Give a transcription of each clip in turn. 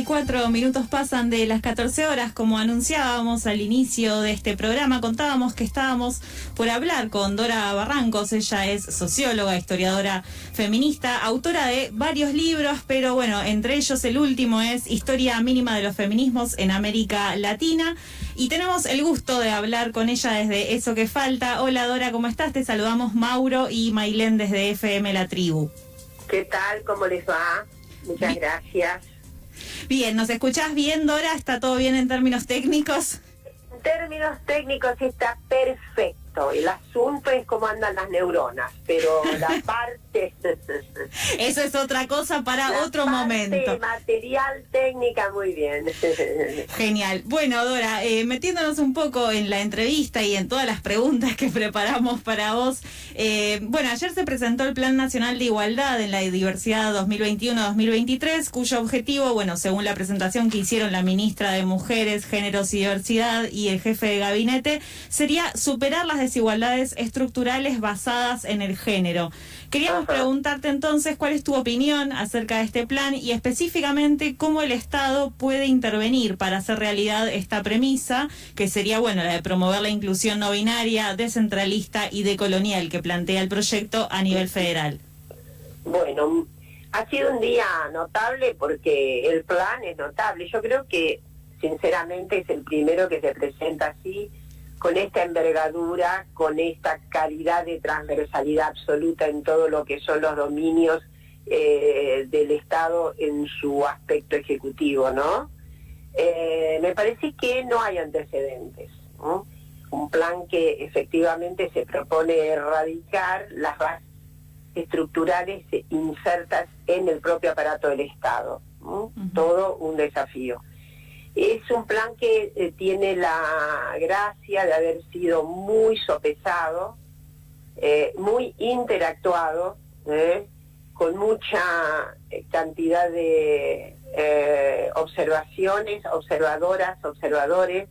34 minutos pasan de las 14 horas, como anunciábamos al inicio de este programa, contábamos que estábamos por hablar con Dora Barrancos, ella es socióloga, historiadora feminista, autora de varios libros, pero bueno, entre ellos el último es Historia mínima de los feminismos en América Latina. Y tenemos el gusto de hablar con ella desde Eso que Falta. Hola Dora, ¿cómo estás? Te saludamos Mauro y Mailén desde FM La Tribu. ¿Qué tal? ¿Cómo les va? Muchas gracias. Bien, ¿nos escuchás bien, Dora? ¿Está todo bien en términos técnicos? En términos técnicos está perfecto. El asunto es cómo andan las neuronas, pero la parte... Eso es otra cosa para otro momento. Material, técnica, muy bien. Genial. Bueno, Dora, eh, metiéndonos un poco en la entrevista y en todas las preguntas que preparamos para vos. Eh, bueno, ayer se presentó el Plan Nacional de Igualdad en la Diversidad 2021-2023, cuyo objetivo, bueno, según la presentación que hicieron la ministra de Mujeres, Géneros y Diversidad y el jefe de gabinete, sería superar las desigualdades estructurales basadas en el género. Queríamos preguntarte entonces cuál es tu opinión acerca de este plan y específicamente cómo el Estado puede intervenir para hacer realidad esta premisa, que sería, bueno, la de promover la inclusión no binaria, descentralista y decolonial que plantea el proyecto a nivel federal. Bueno, ha sido un día notable porque el plan es notable. Yo creo que, sinceramente, es el primero que se presenta así con esta envergadura, con esta calidad de transversalidad absoluta en todo lo que son los dominios eh, del Estado en su aspecto ejecutivo, ¿no? Eh, me parece que no hay antecedentes, Un plan que efectivamente se propone erradicar las bases estructurales insertas en el propio aparato del Estado, Todo un desafío. Es un plan que eh, tiene la gracia de haber sido muy sopesado, eh, muy interactuado, ¿eh? con mucha cantidad de observaciones, observadoras, observadores,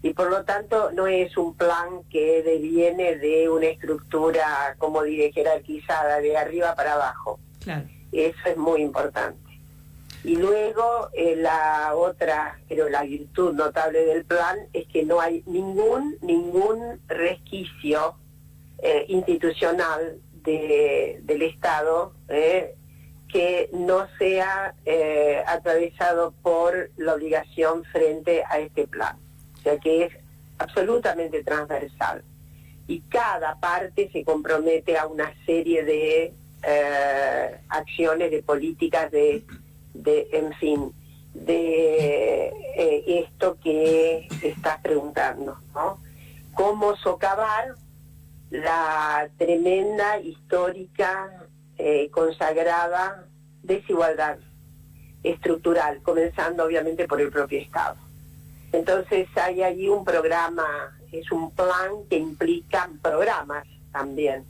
y por lo tanto no es un plan que deviene de una estructura, como dije, jerarquizada, de arriba para abajo. Eso es muy importante. Y luego eh, la otra, pero la virtud notable del plan es que no hay ningún, ningún resquicio eh, institucional del Estado eh, que no sea atravesado por la obligación frente a este plan. O sea que es absolutamente transversal. Y cada parte se compromete a una serie de acciones, de políticas, de de, en fin, de eh, esto que estás preguntando, ¿no? Cómo socavar la tremenda, histórica, eh, consagrada desigualdad estructural, comenzando obviamente por el propio Estado. Entonces hay allí un programa, es un plan que implica programas también,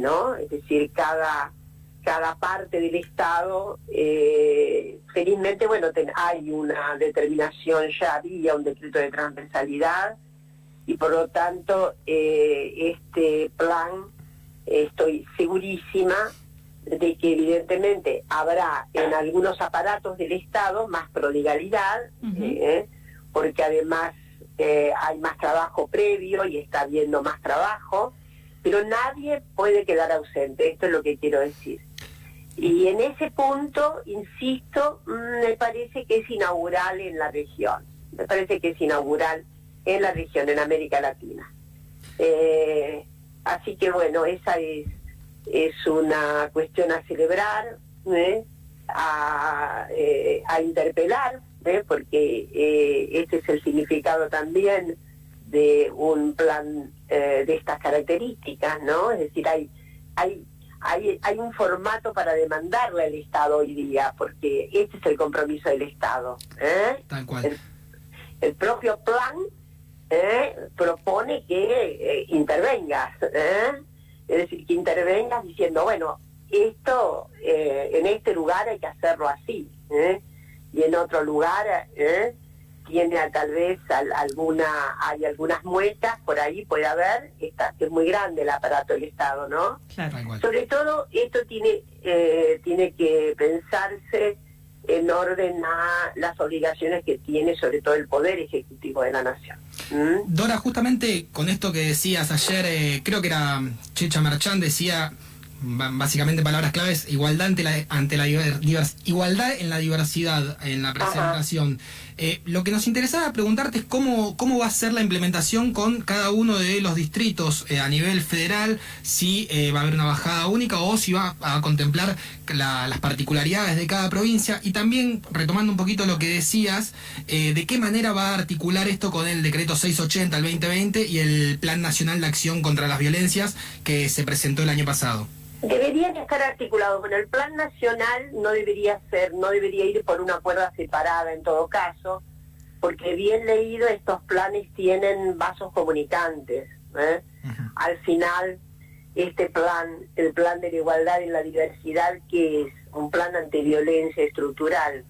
¿no? Es decir, cada cada parte del Estado, eh, felizmente, bueno, hay una determinación, ya había un decreto de transversalidad y por lo tanto eh, este plan, estoy segurísima de que evidentemente habrá en algunos aparatos del Estado más prodigalidad, eh, porque además hay más trabajo previo y está habiendo más trabajo, pero nadie puede quedar ausente, esto es lo que quiero decir. Y en ese punto, insisto, mm, me parece que es inaugural en la región, me parece que es inaugural en la región, en América Latina. Eh, Así que bueno, esa es, es una cuestión a celebrar, ¿eh? a, eh, a, interpelar, porque este es el significado también de un plan de estas características, ¿no? Es decir, hay, hay, hay, hay un formato para demandarle al Estado hoy día, porque este es el compromiso del Estado. Tal cual. el propio plan ¿eh? propone que eh, intervengas, ¿eh? es decir, que intervengas diciendo, bueno, esto en este lugar hay que hacerlo así, y en otro lugar tiene tal vez alguna, hay algunas muestras por ahí puede haber, está, es muy grande el aparato del Estado, ¿no? Sobre todo esto tiene, tiene que pensarse en orden a las obligaciones que tiene sobre todo el Poder Ejecutivo de la Nación. ¿Mm? Dora, justamente con esto que decías ayer, eh, creo que era Checha Marchán, decía básicamente palabras claves, igualdad ante la, ante la igualdad en la diversidad en la presentación. Eh, lo que nos interesaba preguntarte es cómo, cómo va a ser la implementación con cada uno de los distritos eh, a nivel federal, si eh, va a haber una bajada única o si va a contemplar las particularidades de cada provincia y también retomando un poquito lo que decías, de qué manera va a articular esto con el decreto 680 al 2020 y el Plan Nacional de Acción contra las Violencias que se presentó el año pasado. Deberían estar articulados. Bueno, el plan nacional no debería ser, no debería ir por una cuerda separada en todo caso, porque bien leído estos planes tienen vasos comunicantes. ¿eh? Al final, este plan, el plan de la igualdad y la diversidad, que es un plan ante violencia estructural,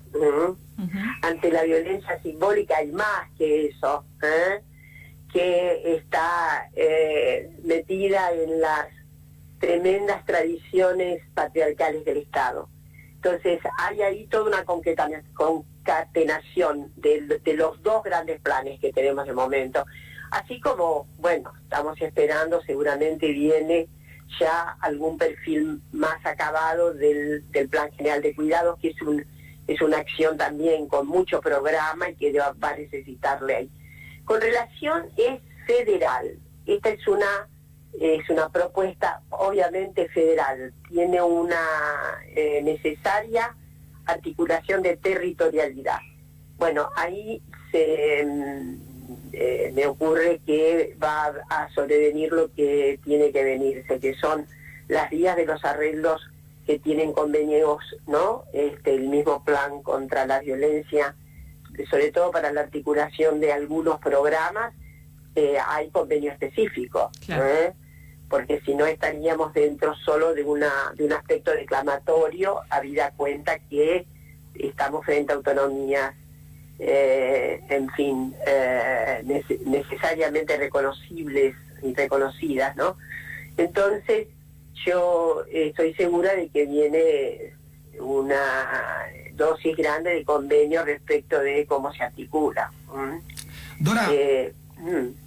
ante la violencia simbólica hay más que eso, ¿eh? que está eh, metida en las tremendas tradiciones patriarcales del Estado. Entonces, hay ahí toda una concatenación de, los dos grandes planes que tenemos de momento. Así como, bueno, estamos esperando, seguramente viene ya algún perfil más acabado del, Plan General de Cuidados, que es, un, es una acción también con mucho programa y que va a necesitar ley. Con relación es federal, esta es una es una propuesta obviamente federal, tiene una eh, necesaria articulación de territorialidad. Bueno, ahí se, mm, eh, me ocurre que va a sobrevenir lo que tiene que venirse, que son las vías de los arreglos que tienen convenios, ¿no? Este, el mismo plan contra la violencia, sobre todo para la articulación de algunos programas, eh, hay convenio específico porque si no estaríamos dentro solo de, una, de un aspecto declamatorio, habida cuenta que estamos frente a autonomías, eh, en fin, eh, necesariamente reconocibles y reconocidas, ¿no? Entonces, yo estoy segura de que viene una dosis grande de convenio respecto de cómo se articula. Dora, eh, Mm.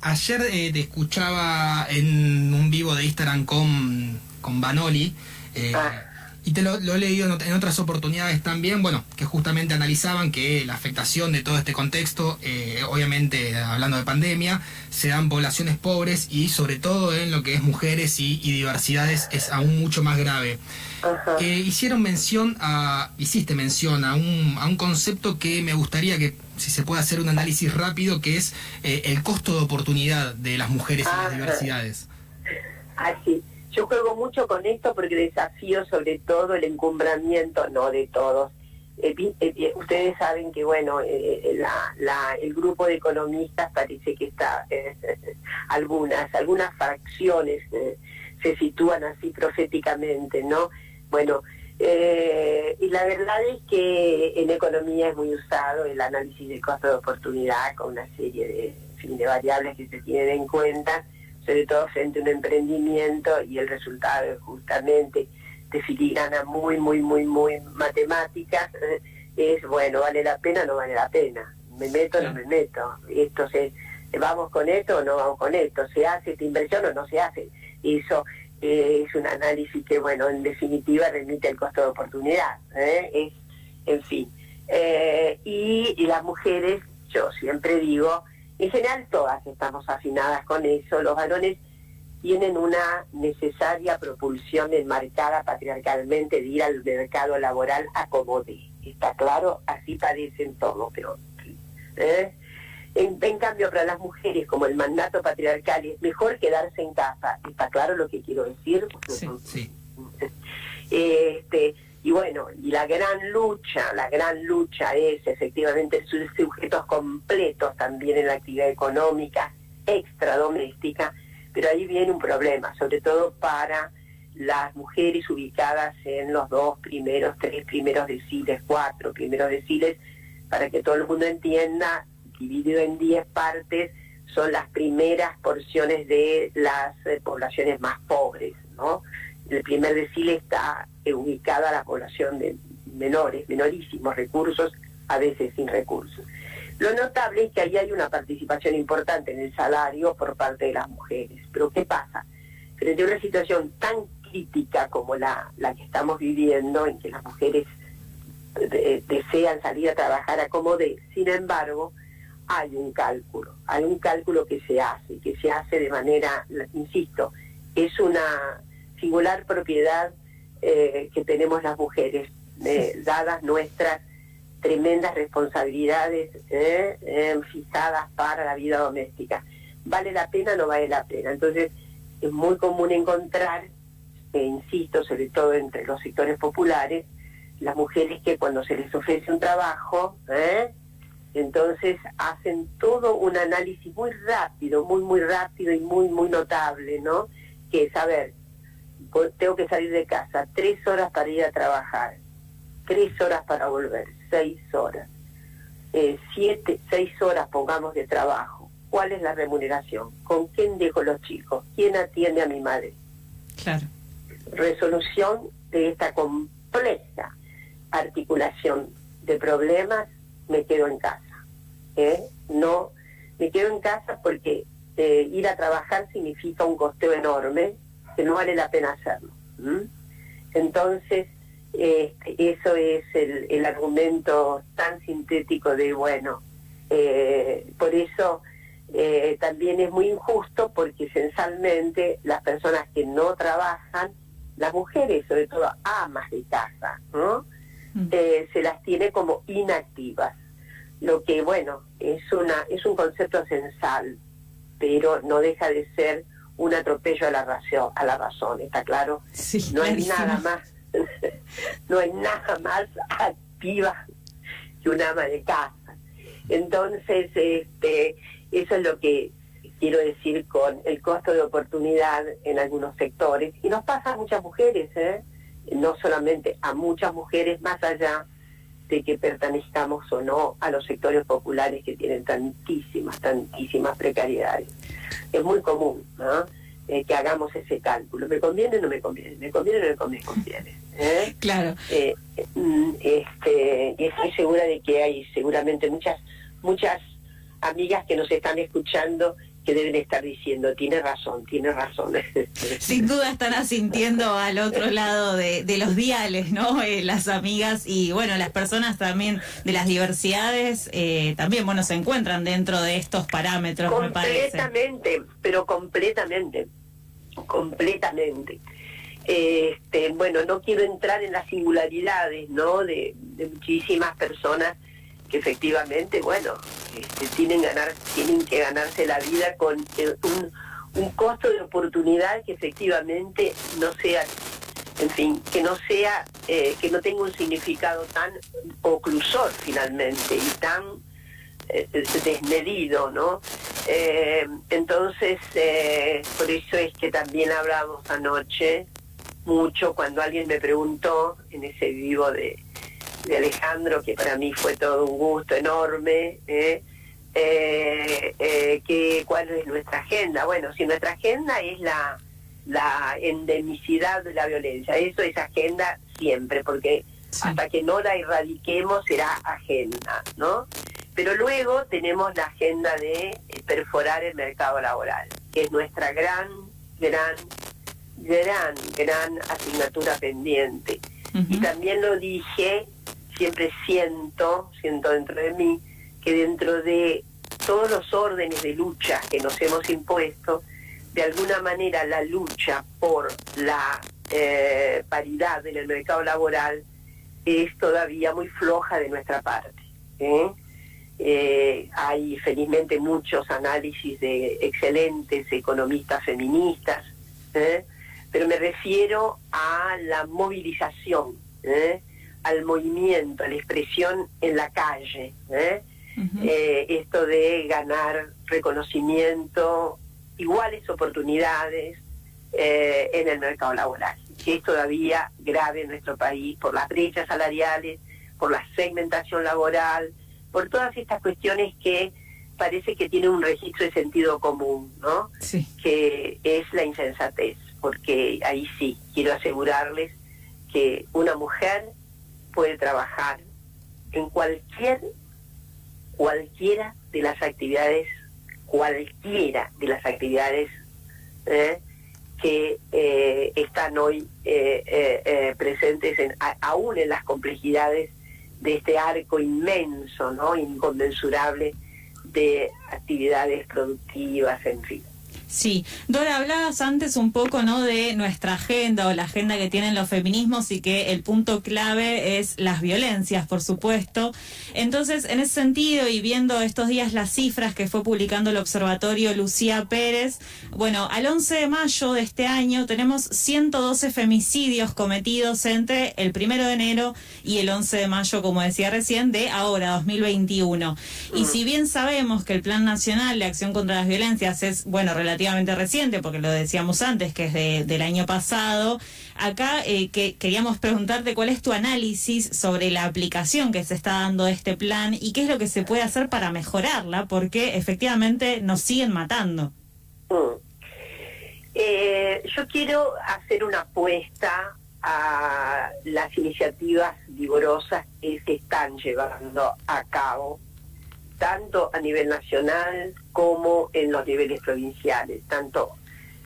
Ayer eh, te escuchaba en un vivo de Instagram con, con Banoli. Eh, ah. Y te lo, he leído en, otras oportunidades también, bueno, que justamente analizaban que la afectación de todo este contexto, eh, obviamente hablando de pandemia, se dan poblaciones pobres y sobre todo en lo que es mujeres y, diversidades es aún mucho más grave. hicieron mención a, hiciste mención a un, a un concepto que me gustaría que si se puede hacer un análisis rápido, que es eh, el costo de oportunidad de las mujeres y las diversidades. Así. Yo juego mucho con esto porque desafío sobre todo el encumbramiento, no de todos. Eh, eh, ustedes saben que, bueno, el grupo de economistas parece que está, algunas, algunas fracciones se sitúan así proféticamente, ¿no? Bueno, eh, y la verdad es que en economía es muy usado el análisis de costo de oportunidad con una serie de, de variables que se tienen en cuenta, sobre todo frente a un emprendimiento y el resultado es justamente de filigrana muy, muy, muy, muy matemáticas, es bueno, vale la pena o no vale la pena, me meto o no me meto, esto se, vamos con esto o no vamos con esto, se hace esta inversión o no se hace, eso es un análisis que, bueno, en definitiva remite al costo de oportunidad. ¿eh? Es, en fin. Eh, y, las mujeres, yo siempre digo, en general todas estamos afinadas con eso, los varones tienen una necesaria propulsión enmarcada patriarcalmente de ir al mercado laboral a ¿Está claro? Así padecen todos, pero... ¿eh? En, cambio, para las mujeres, como el mandato patriarcal es mejor quedarse en casa, ¿está claro lo que quiero decir? Sí, sí. Este, y bueno, y la gran lucha, la gran lucha es efectivamente sujetos completos también en la actividad económica extra doméstica, pero ahí viene un problema, sobre todo para las mujeres ubicadas en los dos primeros, tres primeros deciles, cuatro primeros deciles, para que todo el mundo entienda, dividido en diez partes, son las primeras porciones de las eh, poblaciones más pobres, ¿no? El primer decile está eh, ubicada la población de menores, menorísimos recursos, a veces sin recursos. Lo notable es que ahí hay una participación importante en el salario por parte de las mujeres. Pero ¿qué pasa? Frente a una situación tan crítica como la, la que estamos viviendo, en que las mujeres eh, desean salir a trabajar a como de, sin embargo, hay un cálculo, hay un cálculo que se hace, que se hace de manera, insisto, es una singular propiedad eh, que tenemos las mujeres, eh, dadas nuestras tremendas responsabilidades eh, eh, fijadas para la vida doméstica. ¿Vale la pena o no vale la pena? Entonces, es muy común encontrar, e insisto, sobre todo entre los sectores populares, las mujeres que cuando se les ofrece un trabajo, entonces hacen todo un análisis muy rápido, muy, muy rápido y muy, muy notable, ¿no? Que es, a ver, tengo que salir de casa, tres horas para ir a trabajar, tres horas para volver, seis horas. Eh, siete, seis horas, pongamos, de trabajo. ¿Cuál es la remuneración? ¿Con quién dejo los chicos? ¿Quién atiende a mi madre? Claro. Resolución de esta compleja articulación de problemas, me quedo en casa. ¿eh? No, me quedo en casa porque eh, ir a trabajar significa un costeo enorme que no vale la pena hacerlo. Entonces, este, eso es el, argumento tan sintético de, bueno, eh, por eso también es muy injusto porque esencialmente las personas que no trabajan, las mujeres, sobre todo amas de casa, ¿no? Mm. Se las tiene como inactivas, lo que, bueno, es, una, es un concepto sensal, pero no deja de ser un atropello a la razón, a la razón, ¿está claro? no hay nada más, no hay nada más activa que un ama de casa. Entonces, este, eso es lo que quiero decir con el costo de oportunidad en algunos sectores. Y nos pasa a muchas mujeres, ¿eh? no solamente a muchas mujeres, más allá de que pertenezcamos o no a los sectores populares que tienen tantísimas, tantísimas precariedades es muy común ¿no? Eh, que hagamos ese cálculo. ¿Me conviene o no me conviene? ¿Me conviene o no me conviene? ¿Eh? Claro. Eh, mm, este, y estoy segura de que hay seguramente muchas, muchas amigas que nos están escuchando que deben estar diciendo, tiene razón, tiene razón. Sin duda están asintiendo al otro lado de, los diales, ¿no? Eh, las amigas y bueno, las personas también de las diversidades eh, también, bueno, se encuentran dentro de estos parámetros, me. Completamente, pero completamente, completamente. Este, bueno, no quiero entrar en las singularidades, ¿no? De, de muchísimas personas que efectivamente, bueno, este, tienen, ganar, tienen que ganarse la vida con eh, un, costo de oportunidad que efectivamente no sea en fin, que no sea, eh, que no tenga un significado tan oclusor finalmente y tan eh, desmedido, ¿no? entonces, por eso es que también hablamos anoche mucho cuando alguien me preguntó en ese vivo de, de Alejandro, que para mí fue todo un gusto enorme. ¿eh? Eh, eh, que, ¿Cuál es nuestra agenda? Bueno, si nuestra agenda es la, la endemicidad de la violencia, eso es agenda siempre, porque hasta que no la erradiquemos será agenda, ¿no? Pero luego tenemos la agenda de perforar el mercado laboral, que es nuestra gran, gran, gran, gran asignatura pendiente. Y también lo dije siempre siento, siento dentro de mí, que dentro de todos los órdenes de lucha que nos hemos impuesto, de alguna manera la lucha por la eh, paridad en el mercado laboral es todavía muy floja de nuestra parte. ¿eh? Hay felizmente muchos análisis de excelentes economistas feministas, pero me refiero a la movilización, al movimiento, a la expresión en la calle. esto de ganar reconocimiento, iguales oportunidades en el mercado laboral que es todavía grave en nuestro país por las brechas salariales, por la segmentación laboral, por todas estas cuestiones que parece que tienen un registro de sentido común, ¿no? Sí. Que es la insensatez, porque ahí sí, quiero asegurarles que una mujer puede trabajar en cualquier, cualquiera de las actividades, cualquiera de las actividades ¿eh? que eh, están hoy eh, presentes en, aún en las complejidades de este arco inmenso, ¿no? inconmensurable de actividades productivas, en fin. Sí, Dora, hablabas antes un poco ¿no? de nuestra agenda o la agenda que tienen los feminismos y que el punto clave es las violencias, por supuesto. Entonces, en ese sentido, y viendo estos días las cifras que fue publicando el observatorio Lucía Pérez, bueno, al 11 de mayo de este año tenemos 112 femicidios cometidos entre el primero de enero y el 11 de mayo, como decía recién, de ahora, 2021. Y si bien sabemos que el Plan Nacional de Acción contra las Violencias es, bueno, relativamente reciente, porque lo decíamos antes, que es del año pasado. Acá eh, que, queríamos preguntarte cuál es tu análisis sobre la aplicación que se está dando de este plan y qué es lo que se puede hacer para mejorarla, porque efectivamente nos siguen matando. Mm. Eh, yo quiero hacer una apuesta a las iniciativas vigorosas que se están llevando a cabo tanto a nivel nacional como en los niveles provinciales, tanto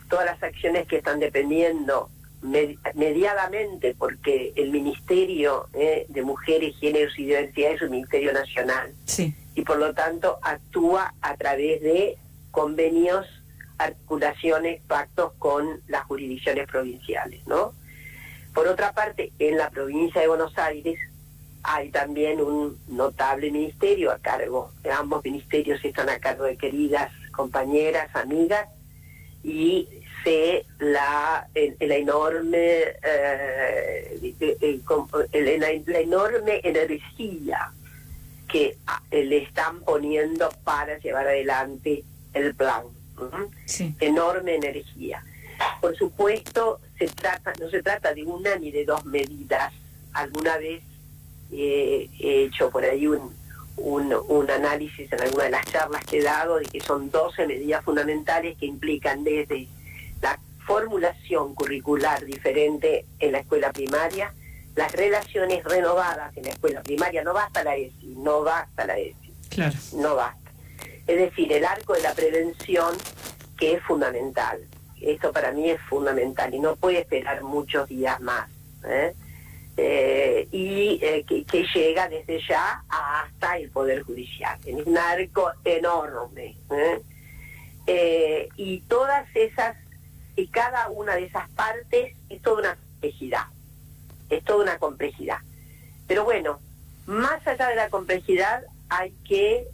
todas las acciones que están dependiendo mediadamente, porque el Ministerio eh, de Mujeres, Géneros y Diversidad es un ministerio nacional y por lo tanto actúa a través de convenios, articulaciones, pactos con las jurisdicciones provinciales, ¿no? Por otra parte, en la provincia de Buenos Aires hay también un notable ministerio a cargo, ambos ministerios están a cargo de queridas compañeras, amigas, y sé la, la enorme eh, la, enorme energía que le están poniendo para llevar adelante el plan. Enorme energía. Por supuesto, se trata, no se trata de una ni de dos medidas. Alguna vez he hecho por ahí un, un, análisis en alguna de las charlas que he dado de que son 12 medidas fundamentales que implican desde la formulación curricular diferente en la escuela primaria, las relaciones renovadas en la escuela primaria, no basta la ESI, no basta la ESI, claro. no basta. Es decir, el arco de la prevención que es fundamental. Esto para mí es fundamental y no puede esperar muchos días más. ¿eh? Eh, y eh, que, llega desde ya hasta el Poder Judicial. Es un arco enorme. ¿eh? y todas esas, y cada una de esas partes es toda una complejidad. Es toda una complejidad. Pero bueno, más allá de la complejidad hay que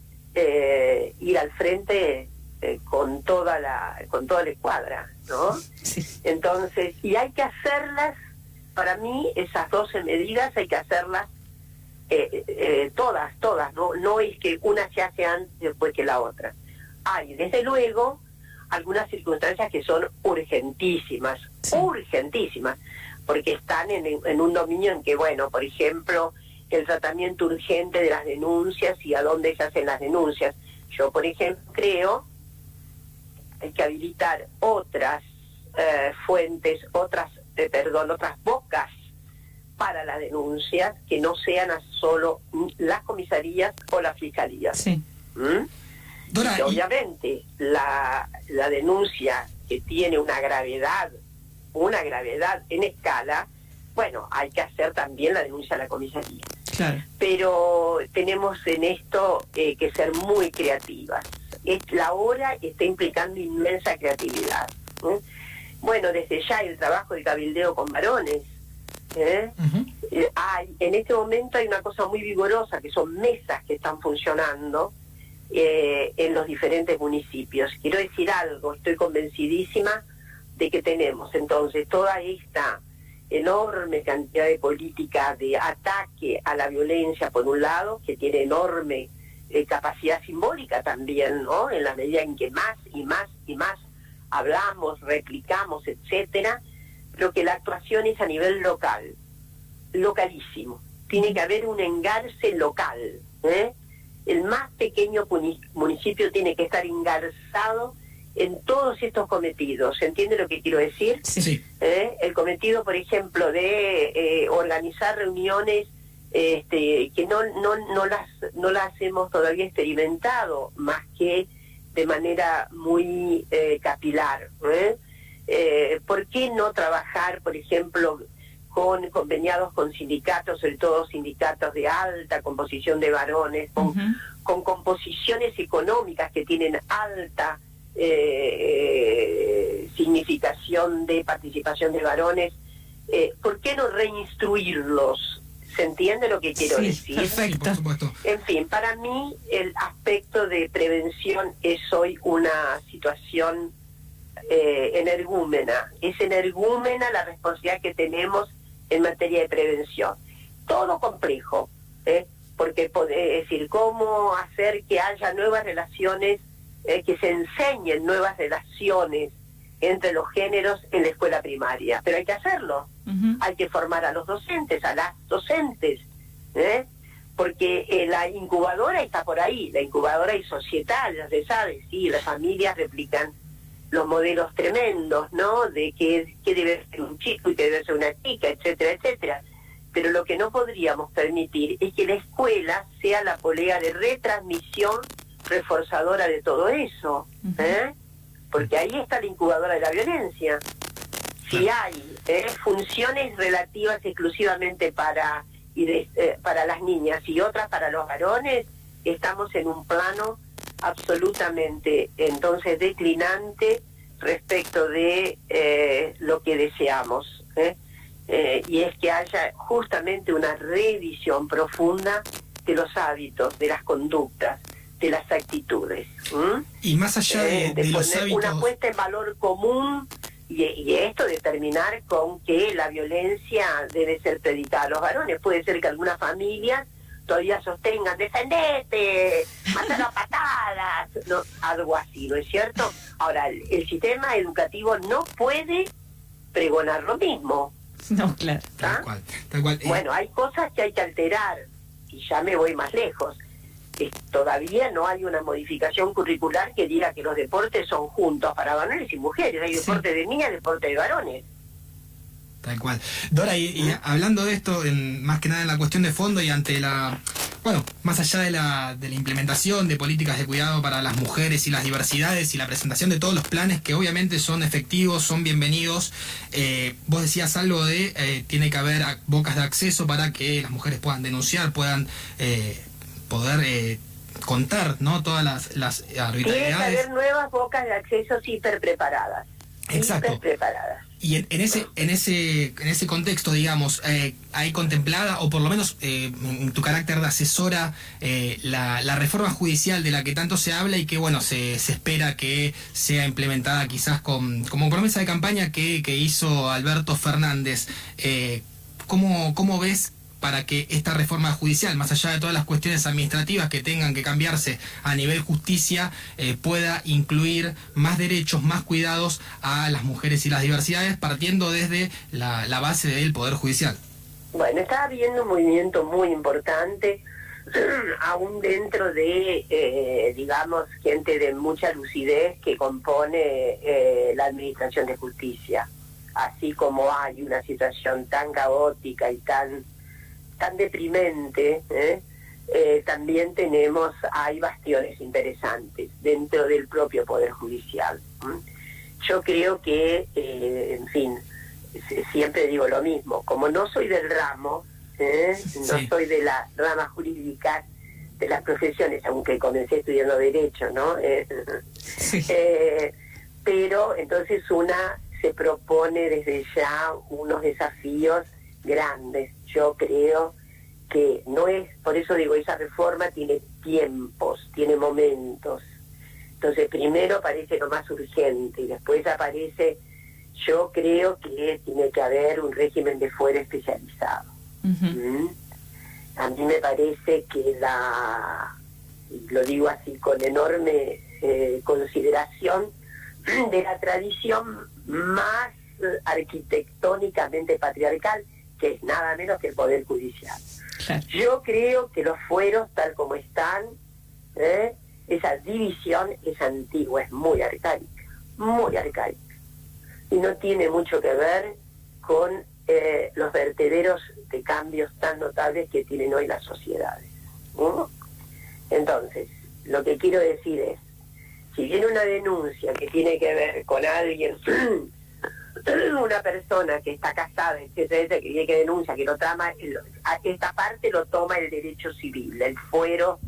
ir al frente con toda la con toda la escuadra, ¿no? Entonces, y hay que hacerlas para mí esas 12 medidas hay que hacerlas eh, eh, todas, todas, ¿no? no es que una se hace antes después que la otra. Hay, desde luego, algunas circunstancias que son urgentísimas, urgentísimas, porque están en, en, un dominio en que, bueno, por ejemplo, el tratamiento urgente de las denuncias y a dónde se hacen las denuncias. Yo, por ejemplo, creo hay que habilitar otras eh, fuentes, otras perdón, otras bocas para las denuncias que no sean solo las comisarías o las fiscalías. Sí. ¿Mm? obviamente la, la denuncia que tiene una gravedad, una gravedad en escala, bueno, hay que hacer también la denuncia a la comisaría. Claro. Pero tenemos en esto eh, que ser muy creativas. Es, la hora está implicando inmensa creatividad. Bueno, desde ya el trabajo de cabildeo con varones. ¿eh? hay, en este momento hay una cosa muy vigorosa, que son mesas que están funcionando en los diferentes municipios. Quiero decir algo, estoy convencidísima de que tenemos entonces toda esta enorme cantidad de política de ataque a la violencia, por un lado, que tiene enorme eh, capacidad simbólica también, ¿no? En la medida en que más y más y más hablamos, replicamos, etcétera, pero que la actuación es a nivel local, localísimo. Tiene que haber un engarce local. ¿eh? El más pequeño municipio tiene que estar engarzado en todos estos cometidos. ¿Se entiende lo que quiero decir? Sí. ¿Eh? El cometido, por ejemplo, de eh, organizar reuniones este, que no, no, no, las, no las hemos todavía experimentado, más que de manera muy eh, capilar. ¿Por qué no trabajar, por ejemplo, con conveniados con sindicatos, sobre todo sindicatos de alta composición de varones, con, con composiciones económicas que tienen alta eh, significación de participación de varones, eh, ¿por qué no reinstruirlos? ¿Se entiende lo que quiero decir? Perfecto. en fin, para mí el aspecto de prevención es hoy una situación eh, energúmena. Es energúmena la responsabilidad que tenemos en materia de prevención. Todo complejo, ¿eh? porque es decir, cómo hacer que haya nuevas relaciones eh, que se enseñen nuevas relaciones entre los géneros en la escuela primaria. Pero hay que hacerlo. Hay que formar a los docentes, a las docentes. ¿eh? Porque eh, la incubadora está por ahí, la incubadora y societal, ya se sabe, sí, las familias replican los modelos tremendos, ¿no? De qué, qué debe ser un chico y qué debe ser una chica, etcétera, etcétera. Pero lo que no podríamos permitir es que la escuela sea la polea de retransmisión reforzadora de todo eso, ¿eh? Porque ahí está la incubadora de la violencia. Si hay ¿eh? funciones relativas exclusivamente para, y eh, para las niñas y otras para los varones, estamos en un plano absolutamente entonces declinante respecto de lo que deseamos. y es que haya justamente una revisión profunda de los hábitos, de las conductas, de las actitudes. Y más allá de, eh, poner una puesta en valor común y, esto determinar con que la violencia debe ser predicada a los varones. Puede ser que algunas familias todavía sostengan, defendete, mátalo a patadas, no, algo así, ¿no es cierto? Ahora, el, sistema educativo no puede pregonar lo mismo. No, claro. Tal cual, tal cual. Eh, bueno, hay cosas que hay que alterar, y ya me voy más lejos todavía no hay una modificación curricular que diga que los deportes son juntos para varones y mujeres. Hay deporte de niñas y deporte de varones. Tal cual. Dora, y, hablando de esto, en, más que nada en la cuestión de fondo y ante la, bueno, más allá de la, de la implementación de políticas de cuidado para las mujeres y las diversidades y la presentación de todos los planes que obviamente son efectivos, son bienvenidos, eh, vos decías algo de, eh, tiene que haber bocas de acceso para que las mujeres puedan denunciar, puedan... Eh, poder eh, contar no todas las, las arbitrariedades. Tiene que haber nuevas bocas de acceso hiper preparadas. Exacto. preparadas. Y en, ese en ese en ese contexto, digamos, eh, hay contemplada o por lo menos eh, en tu carácter de asesora la, la, reforma judicial de la que tanto se habla y que bueno se, se espera que sea implementada quizás con como promesa de campaña que, que hizo Alberto Fernández. ¿cómo, ¿Cómo ves para que esta reforma judicial, más allá de todas las cuestiones administrativas que tengan que cambiarse a nivel justicia, eh, pueda incluir más derechos, más cuidados a las mujeres y las diversidades, partiendo desde la, base del Poder Judicial. Bueno, está habiendo un movimiento muy importante, aún dentro de, eh, digamos, gente de mucha lucidez que compone eh, la Administración de Justicia. Así como hay una situación tan caótica y tan tan deprimente, ¿eh? Eh, también tenemos, hay bastiones interesantes dentro del propio Poder Judicial. Yo creo que, eh, en fin, siempre digo lo mismo, como no soy del ramo, no soy de la rama jurídica de las profesiones, aunque comencé estudiando Derecho, ¿no? pero entonces una se propone desde ya unos desafíos grandes. Yo creo que no es, por eso digo, esa reforma tiene tiempos, tiene momentos. Entonces primero aparece lo más urgente y después aparece, yo creo que tiene que haber un régimen de fuera especializado. ¿Mm? A mí me parece que la, lo digo así con enorme eh, consideración, de la tradición más arquitectónicamente patriarcal, que es nada menos que el Poder Judicial. Yo creo que los fueros, tal como están, ¿eh? esa división es antigua, es muy arcaica, muy arcaica. Y no tiene mucho que ver con eh, los vertederos de cambios tan notables que tienen hoy las sociedades. Entonces, lo que quiero decir es, si viene una denuncia que tiene que ver con alguien, una persona que está casada, etcétera, que que denuncia, que lo trama, esta parte lo toma el derecho civil, el fuero,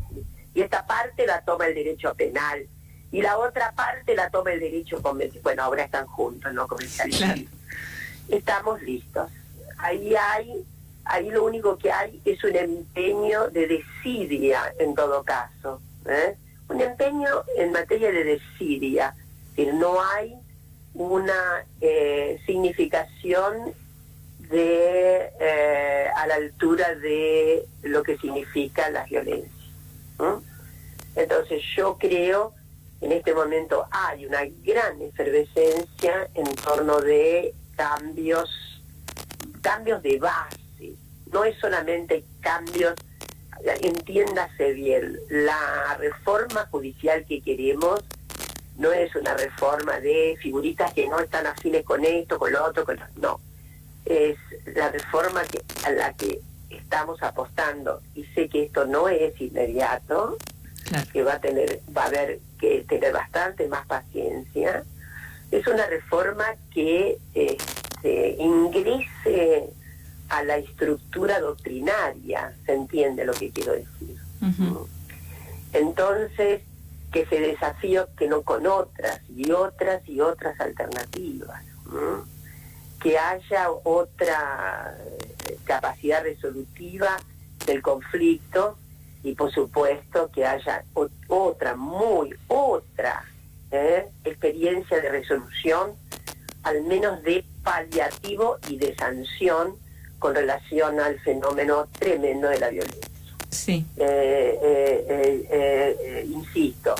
y esta parte la toma el derecho penal, y la otra parte la toma el derecho comercial. Bueno, ahora están juntos, no comercial. Estamos listos. Ahí hay, ahí lo único que hay es un empeño de desidia en todo caso. ¿eh? un empeño en materia de desidia, que no hay una eh, significación de eh, a la altura de lo que significa la violencia. Entonces yo creo en este momento hay una gran efervescencia en torno de cambios, cambios de base. No es solamente cambios entiéndase bien, la reforma judicial que queremos no es una reforma de figuritas que no están afines con esto, con lo otro, con lo, no. Es la reforma que, a la que estamos apostando y sé que esto no es inmediato, que va a tener, va a haber que tener bastante más paciencia. Es una reforma que este, ingrese a la estructura doctrinaria, se entiende lo que quiero decir. Entonces, que se desafíe que no con otras y otras y otras alternativas, que haya otra eh, capacidad resolutiva del conflicto y por supuesto que haya otra, muy otra ¿eh? experiencia de resolución, al menos de paliativo y de sanción con relación al fenómeno tremendo de la violencia. Sí. Eh, eh, eh, insisto,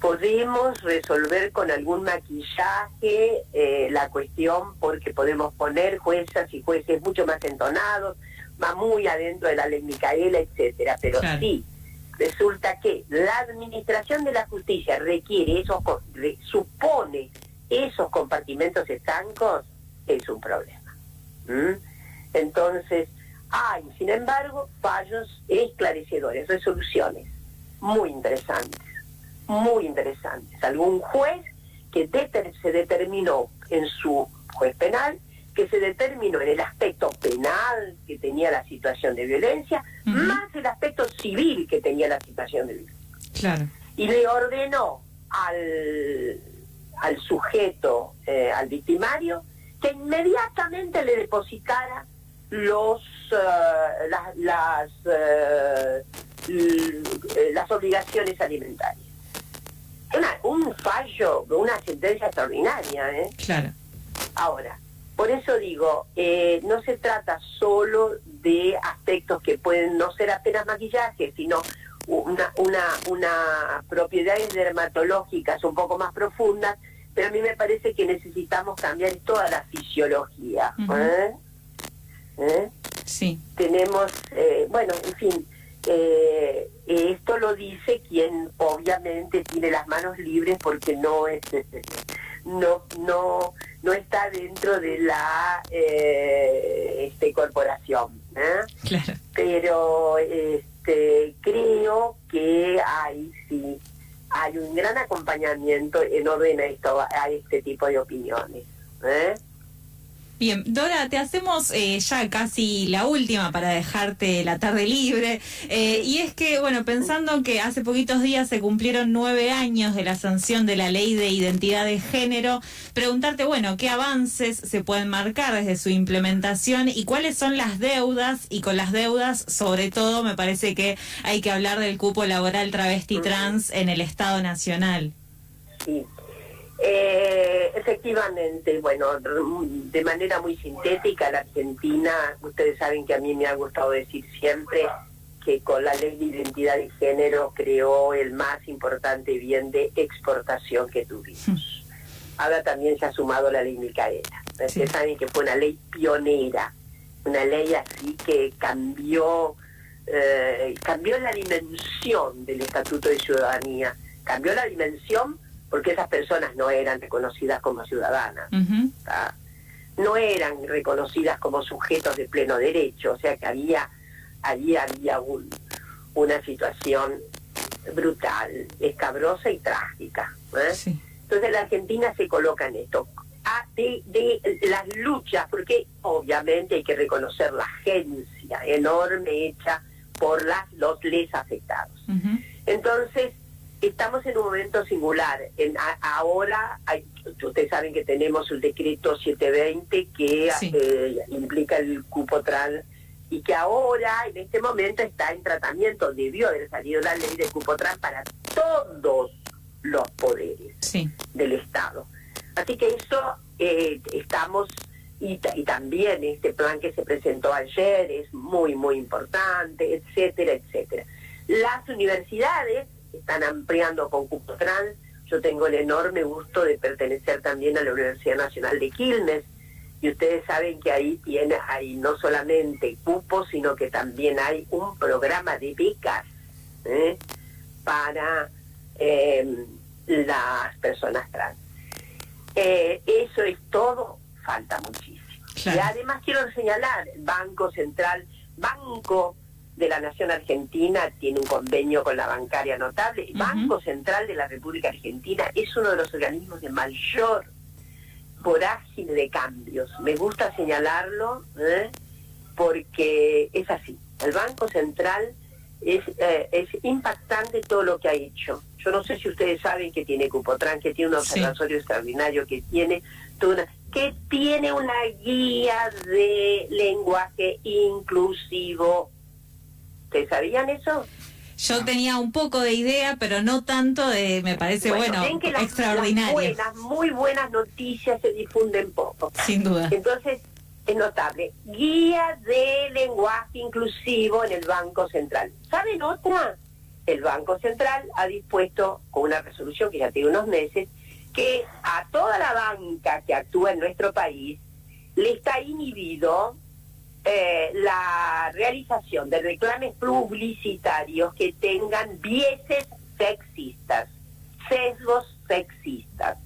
podemos resolver con algún maquillaje la cuestión porque podemos poner juezas y jueces mucho más entonados, va muy adentro de la ley Micaela, etcétera, pero sí resulta que la administración de la justicia requiere esos supone esos compartimentos estancos es un problema. Entonces, hay, sin embargo, fallos esclarecedores, resoluciones muy interesantes, muy interesantes. Algún juez que se determinó en su juez penal, que se determinó en el aspecto penal que tenía la situación de violencia, más el aspecto civil que tenía la situación de violencia. Claro. Y le ordenó al, al sujeto, eh, al victimario, que inmediatamente le depositara los eh, las las, eh, las obligaciones alimentarias. un fallo, una sentencia extraordinaria, ¿eh? Claro. Ahora, por eso digo, no se trata solo de aspectos que pueden no ser apenas maquillaje, sino una, una, una propiedades dermatológicas un poco más profundas, pero a mí me parece que necesitamos cambiar toda la fisiología. ¿eh? Sí. Tenemos, eh, bueno, en fin, eh, esto lo dice quien obviamente tiene las manos libres porque no es no no no está dentro de la este corporación claro. pero este creo que hay sí hay un gran acompañamiento en orden a esto a este tipo de opiniones ¿eh? Bien, Dora, te hacemos eh, ya casi la última para dejarte la tarde libre. Eh, y es que, bueno, pensando que hace poquitos días se cumplieron nueve años de la sanción de la ley de identidad de género, preguntarte, bueno, qué avances se pueden marcar desde su implementación y cuáles son las deudas. Y con las deudas, sobre todo, me parece que hay que hablar del cupo laboral travesti trans en el Estado Nacional. Sí. Eh, efectivamente, bueno, de manera muy sintética, la Argentina, ustedes saben que a mí me ha gustado decir siempre que con la ley de identidad de género creó el más importante bien de exportación que tuvimos. Ahora también se ha sumado la ley Micaela. Ustedes saben que fue una ley pionera, una ley así que cambió, eh, cambió la dimensión del Estatuto de Ciudadanía, cambió la dimensión porque esas personas no eran reconocidas como ciudadanas, no eran reconocidas como sujetos de pleno derecho, o sea que había, había, había una situación brutal, escabrosa y trágica. ¿eh? Entonces la Argentina se coloca en esto. Ah, de, las luchas, porque obviamente hay que reconocer la agencia enorme hecha por las, los les afectados. Entonces, estamos en un momento singular. En, ahora, hay, ustedes saben que tenemos el decreto 720 que eh, implica el cupo trans y que ahora, en este momento, está en tratamiento. Debió haber salido la ley de cupo trans para todos los poderes del Estado. Así que eso eh, estamos, y, y también este plan que se presentó ayer es muy, muy importante, etcétera, etcétera. Las universidades están ampliando con cupo trans. Yo tengo el enorme gusto de pertenecer también a la Universidad Nacional de Quilmes y ustedes saben que ahí tiene ahí no solamente cupos, sino que también hay un programa de becas ¿eh? para em, las personas trans. Eh, eso es todo, falta muchísimo. Y además quiero señalar, Banco Central, Banco de la Nación Argentina tiene un convenio con la bancaria notable. El Banco Central de la República Argentina es uno de los organismos de mayor vorágine de cambios. Me gusta señalarlo ¿eh? porque es así. El Banco Central es, eh, es impactante todo lo que ha hecho. Yo no sé si ustedes saben que tiene Cupotran, que tiene un observatorio extraordinario, que tiene que tiene una guía de lenguaje inclusivo ¿Ustedes sabían eso? Yo tenía un poco de idea, pero no tanto de, me parece bueno, extraordinario. buenas, muy buenas noticias se difunden poco. Sin duda. Entonces, es notable. Guía de lenguaje inclusivo en el Banco Central. ¿Saben otra? El Banco Central ha dispuesto, con una resolución que ya tiene unos meses, que a toda la banca que actúa en nuestro país le está inhibido eh, la realización de reclames publicitarios que tengan bieses sexistas, sesgos sexistas.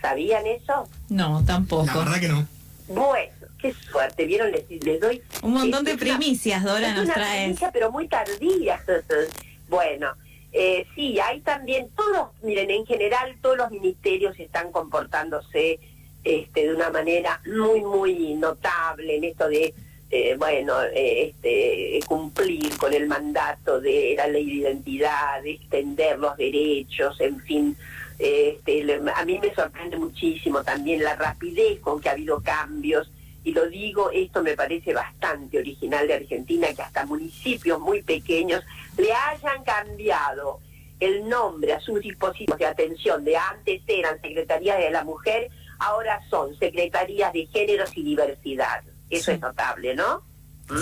¿Sabían eso? No, tampoco. La verdad que no. Bueno, qué suerte, vieron, les, les doy... Un montón de primicias, Dora, nos trae. Primicia, pero muy tardía. bueno, eh, sí, hay también todos, miren, en general todos los ministerios están comportándose este, de una manera muy, muy notable en esto de eh, bueno, eh, este, cumplir con el mandato de la ley de identidad, de extender los derechos, en fin. Este, a mí me sorprende muchísimo también la rapidez con que ha habido cambios, y lo digo, esto me parece bastante original de Argentina, que hasta municipios muy pequeños le hayan cambiado el nombre a sus dispositivos de atención, de antes eran Secretarías de la Mujer, ahora son Secretarías de Géneros y Diversidad. Eso es notable, ¿no?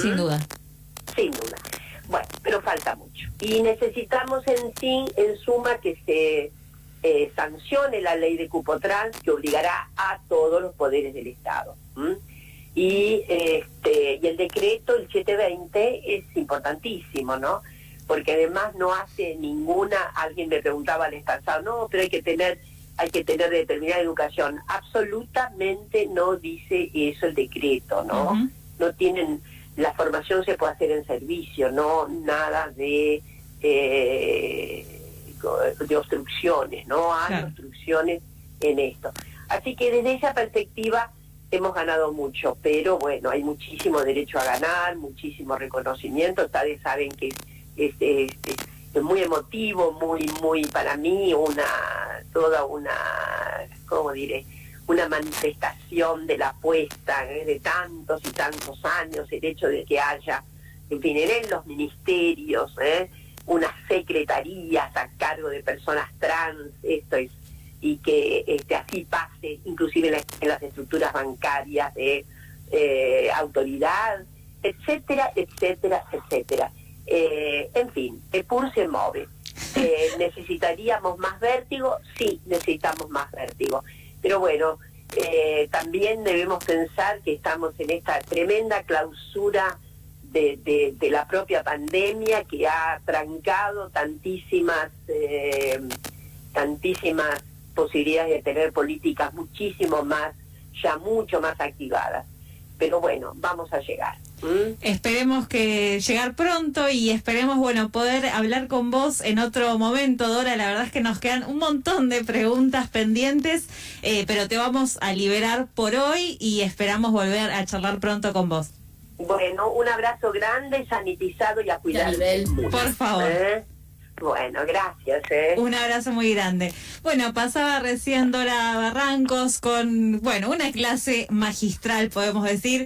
Sin ¿Mm? duda. Sin duda. Bueno, pero falta mucho. Y necesitamos en sí, en suma, que se eh, sancione la ley de cupo trans que obligará a todos los poderes del Estado. Y, este, y el decreto, el 720, es importantísimo, ¿no? Porque además no hace ninguna, alguien me preguntaba al pasado, no, pero hay que tener hay que tener determinada educación. Absolutamente no dice eso el decreto, ¿no? No tienen, la formación se puede hacer en servicio, no nada de, eh, de obstrucciones, no hay obstrucciones en esto. Así que desde esa perspectiva, hemos ganado mucho, pero bueno, hay muchísimo derecho a ganar, muchísimo reconocimiento. Ustedes saben que es, es, es, muy emotivo, muy, muy para mí, una, toda una, ¿cómo diré? Una manifestación de la apuesta ¿eh? de tantos y tantos años, el hecho de que haya, en fin, en los ministerios, ¿eh? unas secretarías a cargo de personas trans, esto es y que este, así pase, inclusive en, las estructuras bancarias de eh, autoridad, etcétera, etcétera, etcétera. Eh, en fin, el PUR se mueve. Eh, ¿Necesitaríamos más vértigo? Sí, necesitamos más vértigo. Pero bueno, también debemos pensar que estamos en esta tremenda clausura de, de la propia pandemia que ha trancado tantísimas, tantísimas posibilidades de tener políticas muchísimo más, ya mucho más activadas. Pero bueno, vamos a llegar. Esperemos que llegar pronto y esperemos, bueno, poder hablar con vos en otro momento, Dora. La verdad es que nos quedan un montón de preguntas pendientes, eh, pero te vamos a liberar por hoy y esperamos volver a charlar pronto con vos. Bueno, un abrazo grande, sanitizado y a cuidar. Por favor. ¿Eh? Bueno, gracias. ¿eh? Un abrazo muy grande. Bueno, pasaba recién Dora Barrancos con, bueno, una clase magistral, podemos decir.